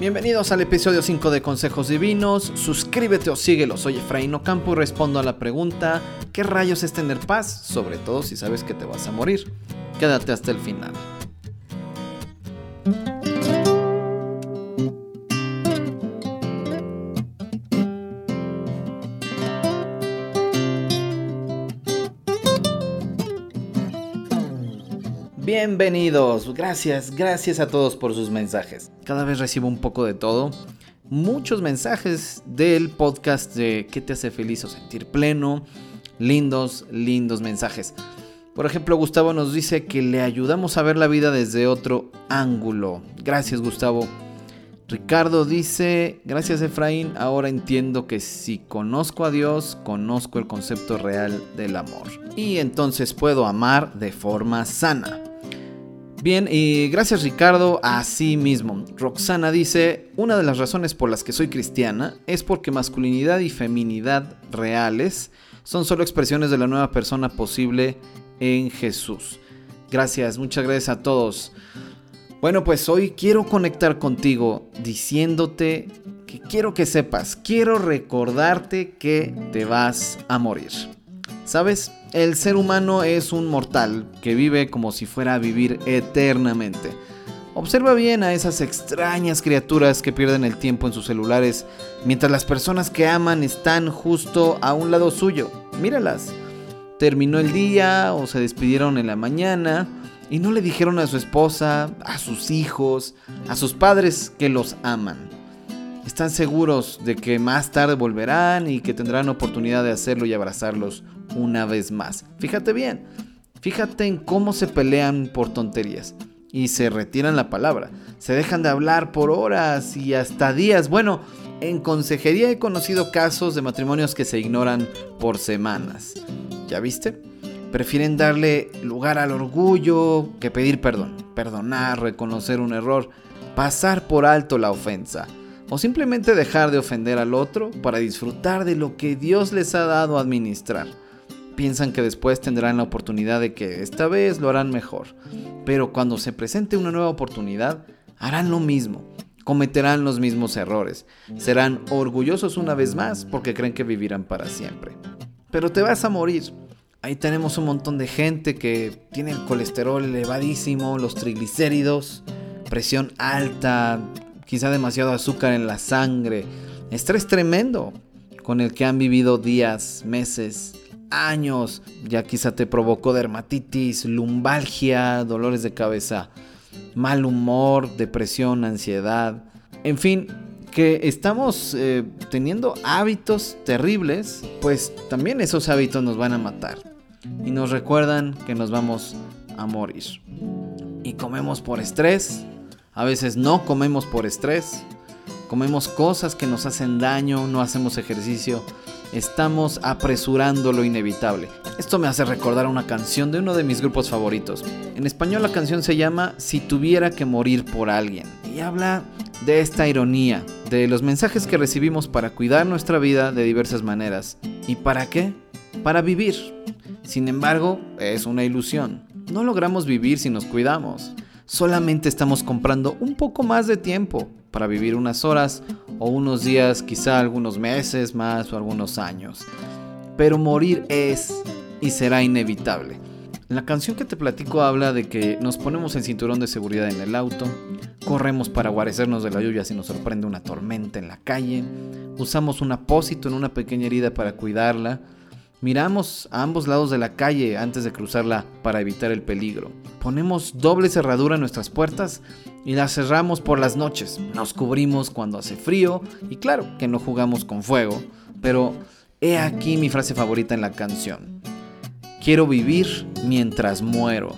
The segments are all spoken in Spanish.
Bienvenidos al episodio 5 de Consejos Divinos. Suscríbete o síguelo. Soy Efraín Ocampo y respondo a la pregunta: ¿Qué rayos es tener paz? Sobre todo si sabes que te vas a morir. Quédate hasta el final. Bienvenidos, gracias, gracias a todos por sus mensajes. Cada vez recibo un poco de todo. Muchos mensajes del podcast de ¿Qué te hace feliz o sentir pleno? Lindos, lindos mensajes. Por ejemplo, Gustavo nos dice que le ayudamos a ver la vida desde otro ángulo. Gracias, Gustavo. Ricardo dice, gracias Efraín, ahora entiendo que si conozco a Dios, conozco el concepto real del amor. Y entonces puedo amar de forma sana. Bien, y gracias Ricardo, así mismo. Roxana dice, una de las razones por las que soy cristiana es porque masculinidad y feminidad reales son solo expresiones de la nueva persona posible en Jesús. Gracias, muchas gracias a todos. Bueno, pues hoy quiero conectar contigo diciéndote que quiero que sepas, quiero recordarte que te vas a morir. ¿Sabes? El ser humano es un mortal que vive como si fuera a vivir eternamente. Observa bien a esas extrañas criaturas que pierden el tiempo en sus celulares mientras las personas que aman están justo a un lado suyo. Míralas. Terminó el día o se despidieron en la mañana y no le dijeron a su esposa, a sus hijos, a sus padres que los aman. Están seguros de que más tarde volverán y que tendrán oportunidad de hacerlo y abrazarlos una vez más. Fíjate bien, fíjate en cómo se pelean por tonterías y se retiran la palabra. Se dejan de hablar por horas y hasta días. Bueno, en consejería he conocido casos de matrimonios que se ignoran por semanas. ¿Ya viste? Prefieren darle lugar al orgullo que pedir perdón, perdonar, reconocer un error, pasar por alto la ofensa o simplemente dejar de ofender al otro para disfrutar de lo que Dios les ha dado a administrar piensan que después tendrán la oportunidad de que esta vez lo harán mejor. Pero cuando se presente una nueva oportunidad, harán lo mismo, cometerán los mismos errores, serán orgullosos una vez más porque creen que vivirán para siempre. Pero te vas a morir. Ahí tenemos un montón de gente que tiene el colesterol elevadísimo, los triglicéridos, presión alta, quizá demasiado azúcar en la sangre, estrés tremendo con el que han vivido días, meses, años. Ya quizá te provocó dermatitis, lumbalgia, dolores de cabeza, mal humor, depresión, ansiedad. En fin, que estamos eh, teniendo hábitos terribles, pues también esos hábitos nos van a matar. Y nos recuerdan que nos vamos a morir. Y comemos por estrés. A veces no comemos por estrés. Comemos cosas que nos hacen daño, no hacemos ejercicio estamos apresurando lo inevitable. Esto me hace recordar una canción de uno de mis grupos favoritos. En español la canción se llama Si tuviera que morir por alguien y habla de esta ironía, de los mensajes que recibimos para cuidar nuestra vida de diversas maneras. ¿Y para qué? Para vivir. Sin embargo, es una ilusión. No logramos vivir si nos cuidamos. Solamente estamos comprando un poco más de tiempo para vivir unas horas o unos días, quizá algunos meses más o algunos años. Pero morir es y será inevitable. La canción que te platico habla de que nos ponemos el cinturón de seguridad en el auto, corremos para guarecernos de la lluvia si nos sorprende una tormenta en la calle, usamos un apósito en una pequeña herida para cuidarla, Miramos a ambos lados de la calle antes de cruzarla para evitar el peligro. Ponemos doble cerradura en nuestras puertas y las cerramos por las noches. Nos cubrimos cuando hace frío y claro que no jugamos con fuego, pero he aquí mi frase favorita en la canción. Quiero vivir mientras muero.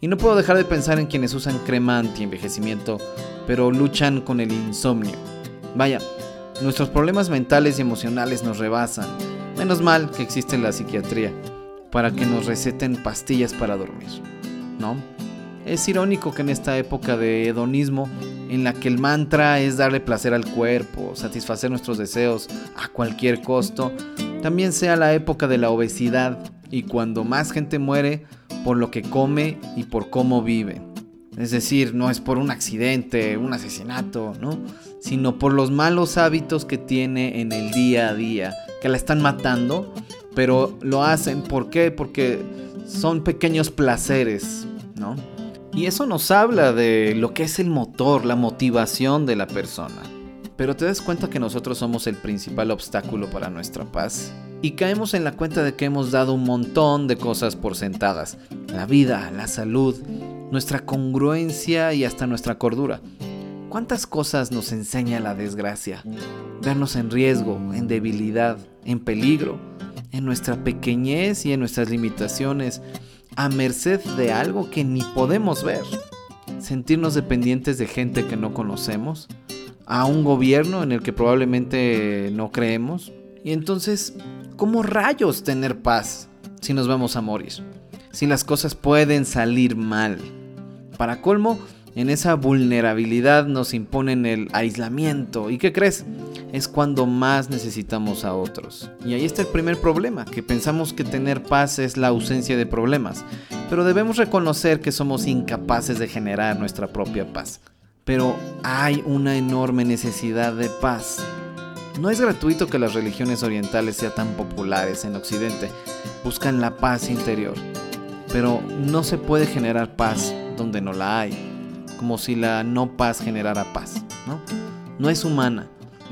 Y no puedo dejar de pensar en quienes usan crema anti-envejecimiento, pero luchan con el insomnio. Vaya, nuestros problemas mentales y emocionales nos rebasan Menos mal que existe la psiquiatría para que nos receten pastillas para dormir, ¿no? Es irónico que en esta época de hedonismo en la que el mantra es darle placer al cuerpo, satisfacer nuestros deseos a cualquier costo, también sea la época de la obesidad y cuando más gente muere por lo que come y por cómo vive. Es decir, no es por un accidente, un asesinato, ¿no? Sino por los malos hábitos que tiene en el día a día, que la están matando, pero lo hacen, ¿por qué? Porque son pequeños placeres, ¿no? Y eso nos habla de lo que es el motor, la motivación de la persona. Pero te das cuenta que nosotros somos el principal obstáculo para nuestra paz. Y caemos en la cuenta de que hemos dado un montón de cosas por sentadas. La vida, la salud, nuestra congruencia y hasta nuestra cordura. ¿Cuántas cosas nos enseña la desgracia? Vernos en riesgo, en debilidad, en peligro, en nuestra pequeñez y en nuestras limitaciones a merced de algo que ni podemos ver. Sentirnos dependientes de gente que no conocemos, a un gobierno en el que probablemente no creemos. Y entonces, ¿cómo rayos tener paz si nos vamos a morir? Si las cosas pueden salir mal. Para colmo, en esa vulnerabilidad nos imponen el aislamiento. ¿Y qué crees? Es cuando más necesitamos a otros. Y ahí está el primer problema, que pensamos que tener paz es la ausencia de problemas. Pero debemos reconocer que somos incapaces de generar nuestra propia paz. Pero hay una enorme necesidad de paz. No es gratuito que las religiones orientales sean tan populares en Occidente. Buscan la paz interior. Pero no se puede generar paz donde no la hay como si la no paz generara paz, ¿no? No es humana,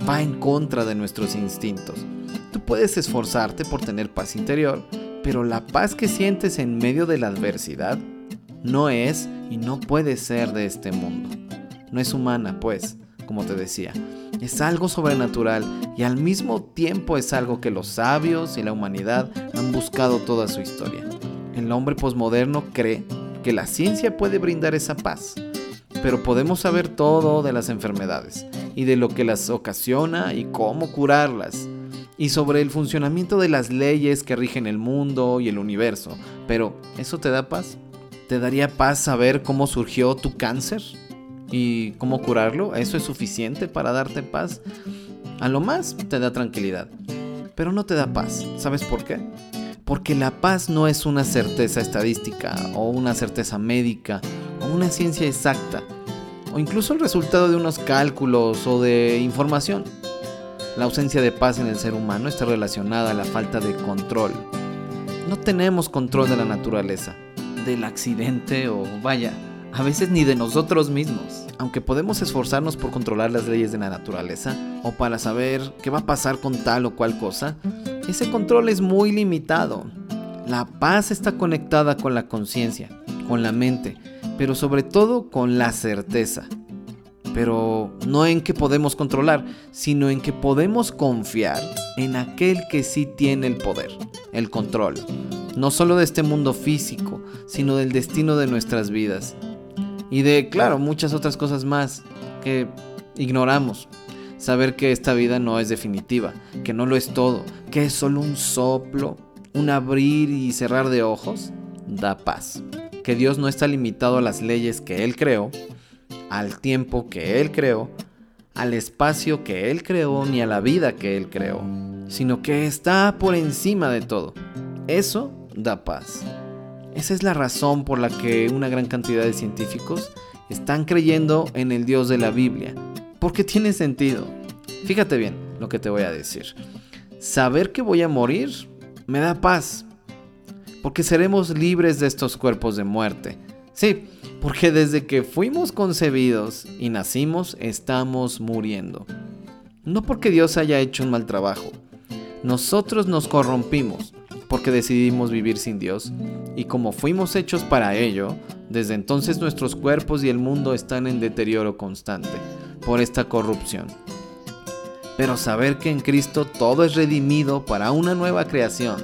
va en contra de nuestros instintos. Tú puedes esforzarte por tener paz interior, pero la paz que sientes en medio de la adversidad no es y no puede ser de este mundo. No es humana, pues, como te decía. Es algo sobrenatural y al mismo tiempo es algo que los sabios y la humanidad han buscado toda su historia. El hombre posmoderno cree que la ciencia puede brindar esa paz, pero podemos saber todo de las enfermedades y de lo que las ocasiona y cómo curarlas, y sobre el funcionamiento de las leyes que rigen el mundo y el universo. Pero, ¿eso te da paz? ¿Te daría paz saber cómo surgió tu cáncer? ¿Y cómo curarlo? ¿Eso es suficiente para darte paz? A lo más te da tranquilidad, pero no te da paz. ¿Sabes por qué? Porque la paz no es una certeza estadística o una certeza médica o una ciencia exacta, o incluso el resultado de unos cálculos o de información. La ausencia de paz en el ser humano está relacionada a la falta de control. No tenemos control de la naturaleza, del accidente o vaya, a veces ni de nosotros mismos. Aunque podemos esforzarnos por controlar las leyes de la naturaleza o para saber qué va a pasar con tal o cual cosa, ese control es muy limitado. La paz está conectada con la conciencia, con la mente, pero sobre todo con la certeza. Pero no en que podemos controlar, sino en que podemos confiar en aquel que sí tiene el poder, el control, no solo de este mundo físico, sino del destino de nuestras vidas. Y de, claro, muchas otras cosas más que ignoramos. Saber que esta vida no es definitiva, que no lo es todo, que es solo un soplo, un abrir y cerrar de ojos, da paz que Dios no está limitado a las leyes que Él creó, al tiempo que Él creó, al espacio que Él creó ni a la vida que Él creó, sino que está por encima de todo. Eso da paz. Esa es la razón por la que una gran cantidad de científicos están creyendo en el Dios de la Biblia, porque tiene sentido. Fíjate bien lo que te voy a decir. Saber que voy a morir me da paz, porque seremos libres de estos cuerpos de muerte. Sí, porque desde que fuimos concebidos y nacimos estamos muriendo. No porque Dios haya hecho un mal trabajo. Nosotros nos corrompimos porque decidimos vivir sin Dios y como fuimos hechos para ello, desde entonces nuestros cuerpos y el mundo están en deterioro constante por esta corrupción. Pero saber que en Cristo todo es redimido para una nueva creación,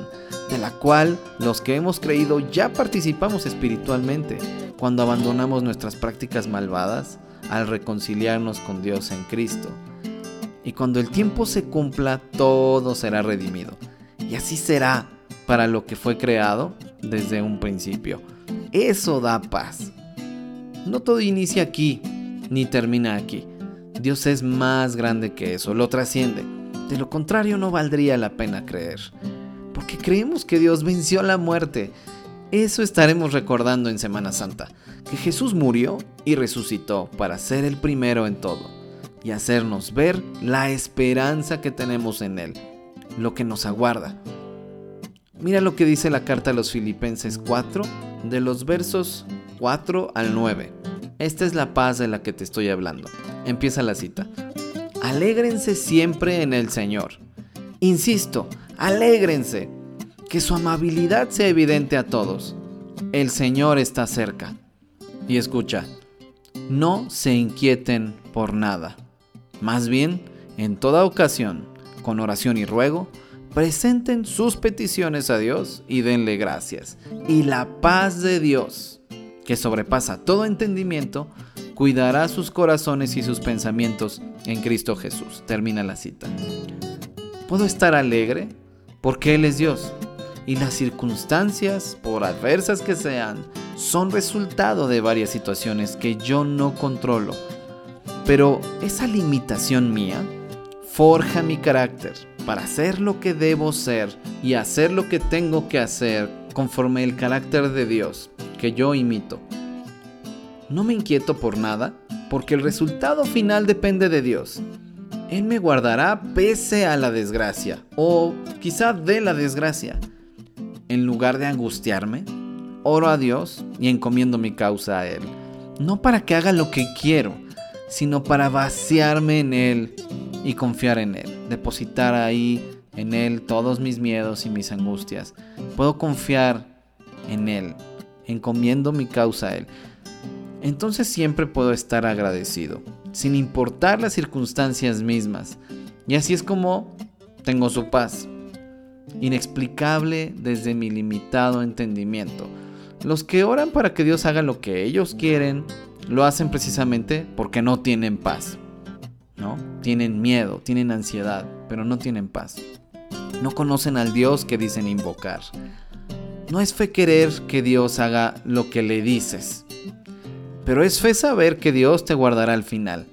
de la cual los que hemos creído ya participamos espiritualmente cuando abandonamos nuestras prácticas malvadas al reconciliarnos con Dios en Cristo. Y cuando el tiempo se cumpla, todo será redimido. Y así será para lo que fue creado desde un principio. Eso da paz. No todo inicia aquí, ni termina aquí. Dios es más grande que eso, lo trasciende. De lo contrario no valdría la pena creer. Porque creemos que Dios venció la muerte. Eso estaremos recordando en Semana Santa, que Jesús murió y resucitó para ser el primero en todo y hacernos ver la esperanza que tenemos en Él, lo que nos aguarda. Mira lo que dice la carta a los Filipenses 4, de los versos 4 al 9. Esta es la paz de la que te estoy hablando. Empieza la cita. Alégrense siempre en el Señor. Insisto, alégrense. Que su amabilidad sea evidente a todos. El Señor está cerca. Y escucha, no se inquieten por nada. Más bien, en toda ocasión, con oración y ruego, presenten sus peticiones a Dios y denle gracias. Y la paz de Dios, que sobrepasa todo entendimiento, cuidará sus corazones y sus pensamientos en Cristo Jesús. Termina la cita. Puedo estar alegre porque Él es Dios y las circunstancias, por adversas que sean, son resultado de varias situaciones que yo no controlo. Pero esa limitación mía forja mi carácter para ser lo que debo ser y hacer lo que tengo que hacer conforme el carácter de Dios que yo imito. No me inquieto por nada, porque el resultado final depende de Dios. Él me guardará pese a la desgracia, o quizá de la desgracia. En lugar de angustiarme, oro a Dios y encomiendo mi causa a Él. No para que haga lo que quiero, sino para vaciarme en Él y confiar en Él. Depositar ahí en Él todos mis miedos y mis angustias. Puedo confiar en Él. Encomiendo mi causa a Él entonces siempre puedo estar agradecido, sin importar las circunstancias mismas. Y así es como tengo su paz, inexplicable desde mi limitado entendimiento. Los que oran para que Dios haga lo que ellos quieren, lo hacen precisamente porque no tienen paz. ¿No? Tienen miedo, tienen ansiedad, pero no tienen paz. No conocen al Dios que dicen invocar. No es fe querer que Dios haga lo que le dices, pero es fe saber que Dios te guardará al final.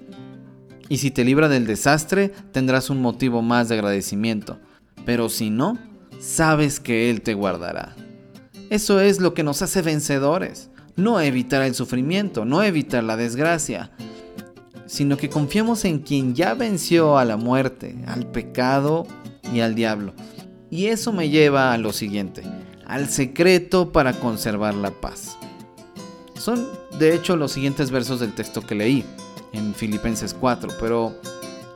Y si te libra del desastre, tendrás un motivo más de agradecimiento. Pero si no, sabes que Él te guardará. Eso es lo que nos hace vencedores. No evitar el sufrimiento, no evitar la desgracia, sino que confiamos en quien ya venció a la muerte, al pecado y al diablo. Y eso me lleva a lo siguiente, al secreto para conservar la paz. Son de hecho los siguientes versos del texto que leí en Filipenses 4, pero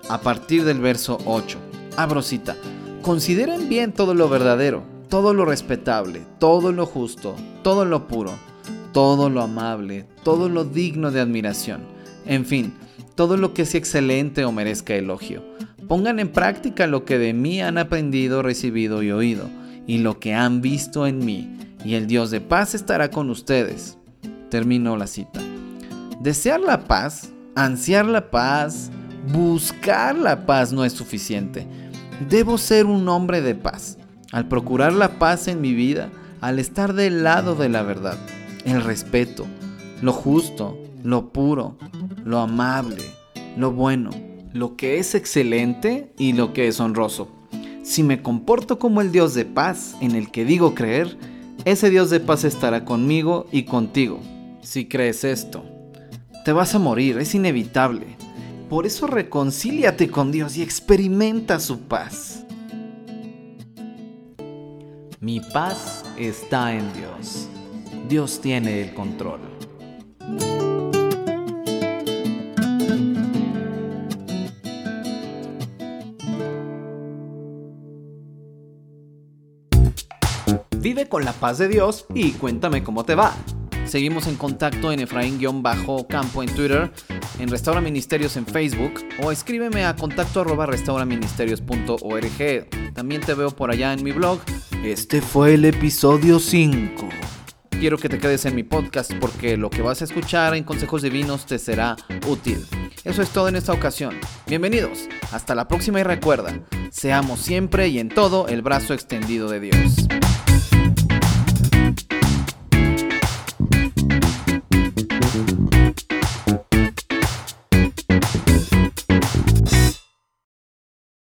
a partir del verso 8. Abro cita. Consideren bien todo lo verdadero, todo lo respetable, todo lo justo, todo lo puro, todo lo amable, todo lo digno de admiración. En fin, todo lo que sea excelente o merezca elogio. Pongan en práctica lo que de mí han aprendido, recibido y oído, y lo que han visto en mí, y el Dios de paz estará con ustedes. Termino la cita. Desear la paz, ansiar la paz, buscar la paz no es suficiente. Debo ser un hombre de paz. Al procurar la paz en mi vida, al estar del lado de la verdad, el respeto, lo justo, lo puro, lo amable, lo bueno, lo que es excelente y lo que es honroso. Si me comporto como el Dios de paz en el que digo creer, ese Dios de paz estará conmigo y contigo si crees esto. Te vas a morir, es inevitable. Por eso reconcíliate con Dios y experimenta su paz. Mi paz está en Dios. Dios tiene el control. Vive con la paz de Dios y cuéntame cómo te va. Seguimos en contacto en Efraín-Campo en Twitter, en Restaura Ministerios en Facebook o escríbeme a contacto arroba restauraministerios.org. También te veo por allá en mi blog. Este fue el episodio 5. Quiero que te quedes en mi podcast porque lo que vas a escuchar en Consejos Divinos te será útil. Eso es todo en esta ocasión. Bienvenidos. Hasta la próxima y recuerda, seamos siempre y en todo el brazo extendido de Dios.